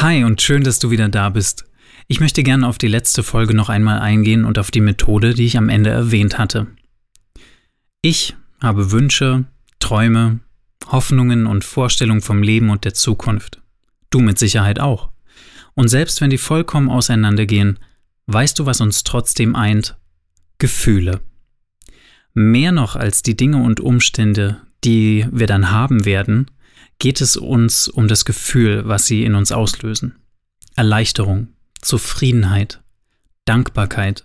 Hi und schön, dass du wieder da bist. Ich möchte gerne auf die letzte Folge noch einmal eingehen und auf die Methode, die ich am Ende erwähnt hatte. Ich habe Wünsche, Träume, Hoffnungen und Vorstellungen vom Leben und der Zukunft. Du mit Sicherheit auch. Und selbst wenn die vollkommen auseinandergehen, weißt du, was uns trotzdem eint? Gefühle. Mehr noch als die Dinge und Umstände, die wir dann haben werden, geht es uns um das Gefühl, was sie in uns auslösen. Erleichterung, Zufriedenheit, Dankbarkeit,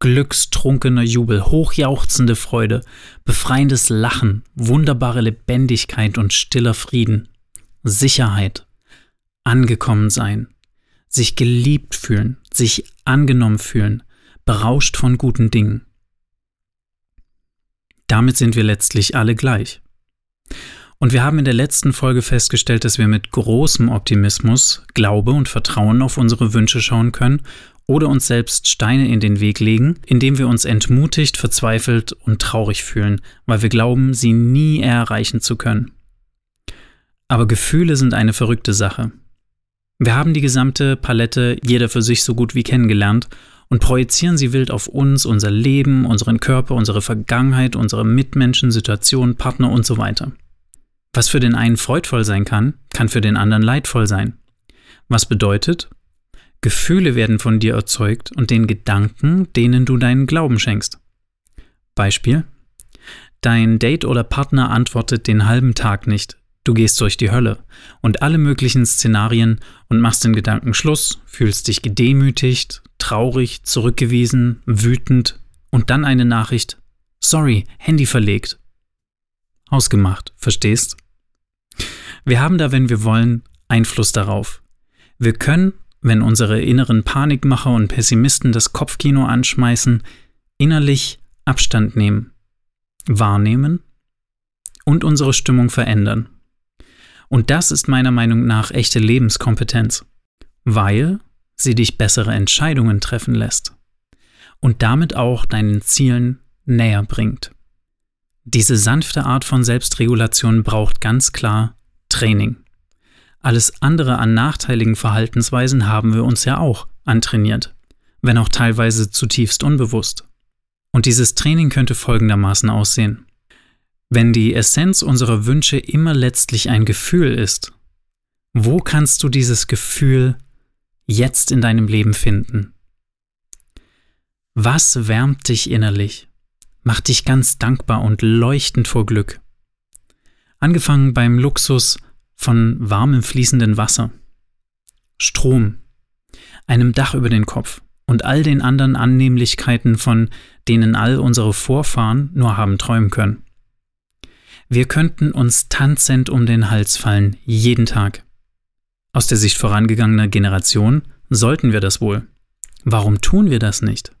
glückstrunkener Jubel, hochjauchzende Freude, befreiendes Lachen, wunderbare Lebendigkeit und stiller Frieden, Sicherheit, angekommen sein, sich geliebt fühlen, sich angenommen fühlen, berauscht von guten Dingen. Damit sind wir letztlich alle gleich. Und wir haben in der letzten Folge festgestellt, dass wir mit großem Optimismus, Glaube und Vertrauen auf unsere Wünsche schauen können oder uns selbst Steine in den Weg legen, indem wir uns entmutigt, verzweifelt und traurig fühlen, weil wir glauben, sie nie erreichen zu können. Aber Gefühle sind eine verrückte Sache. Wir haben die gesamte Palette jeder für sich so gut wie kennengelernt und projizieren sie wild auf uns, unser Leben, unseren Körper, unsere Vergangenheit, unsere Mitmenschen, Situationen, Partner und so weiter. Was für den einen freudvoll sein kann, kann für den anderen leidvoll sein. Was bedeutet, Gefühle werden von dir erzeugt und den Gedanken, denen du deinen Glauben schenkst. Beispiel. Dein Date oder Partner antwortet den halben Tag nicht. Du gehst durch die Hölle und alle möglichen Szenarien und machst den Gedanken Schluss, fühlst dich gedemütigt, traurig, zurückgewiesen, wütend und dann eine Nachricht. Sorry, Handy verlegt. Ausgemacht, verstehst? Wir haben da, wenn wir wollen, Einfluss darauf. Wir können wenn unsere inneren Panikmacher und Pessimisten das Kopfkino anschmeißen, innerlich Abstand nehmen, wahrnehmen und unsere Stimmung verändern. Und das ist meiner Meinung nach echte Lebenskompetenz, weil sie dich bessere Entscheidungen treffen lässt und damit auch deinen Zielen näher bringt. Diese sanfte Art von Selbstregulation braucht ganz klar Training. Alles andere an nachteiligen Verhaltensweisen haben wir uns ja auch antrainiert, wenn auch teilweise zutiefst unbewusst. Und dieses Training könnte folgendermaßen aussehen. Wenn die Essenz unserer Wünsche immer letztlich ein Gefühl ist, wo kannst du dieses Gefühl jetzt in deinem Leben finden? Was wärmt dich innerlich, macht dich ganz dankbar und leuchtend vor Glück? Angefangen beim Luxus von warmem fließenden Wasser, Strom, einem Dach über den Kopf und all den anderen Annehmlichkeiten, von denen all unsere Vorfahren nur haben träumen können. Wir könnten uns tanzend um den Hals fallen, jeden Tag. Aus der Sicht vorangegangener Generation sollten wir das wohl. Warum tun wir das nicht?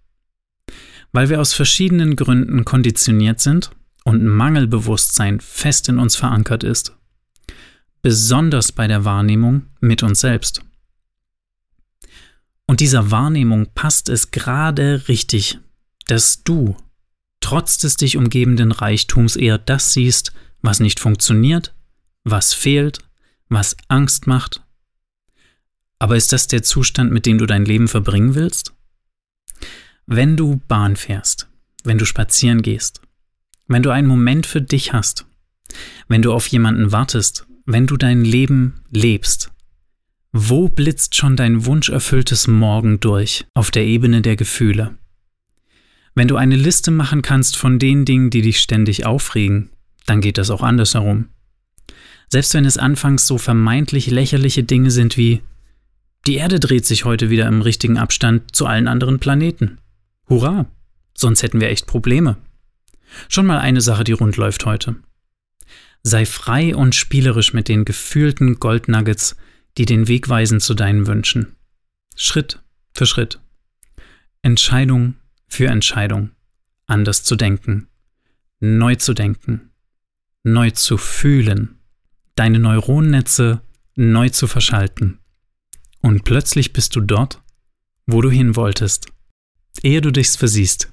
Weil wir aus verschiedenen Gründen konditioniert sind und Mangelbewusstsein fest in uns verankert ist besonders bei der Wahrnehmung mit uns selbst. Und dieser Wahrnehmung passt es gerade richtig, dass du, trotz des dich umgebenden Reichtums, eher das siehst, was nicht funktioniert, was fehlt, was Angst macht. Aber ist das der Zustand, mit dem du dein Leben verbringen willst? Wenn du Bahn fährst, wenn du spazieren gehst, wenn du einen Moment für dich hast, wenn du auf jemanden wartest, wenn du dein Leben lebst, wo blitzt schon dein wunscherfülltes Morgen durch auf der Ebene der Gefühle? Wenn du eine Liste machen kannst von den Dingen, die dich ständig aufregen, dann geht das auch andersherum. Selbst wenn es anfangs so vermeintlich lächerliche Dinge sind wie die Erde dreht sich heute wieder im richtigen Abstand zu allen anderen Planeten. Hurra! Sonst hätten wir echt Probleme. Schon mal eine Sache, die rund läuft heute. Sei frei und spielerisch mit den gefühlten Goldnuggets, die den Weg weisen zu deinen Wünschen. Schritt für Schritt. Entscheidung für Entscheidung. Anders zu denken. Neu zu denken. Neu zu fühlen. Deine Neuronennetze neu zu verschalten. Und plötzlich bist du dort, wo du hin wolltest, ehe du dich's versiehst.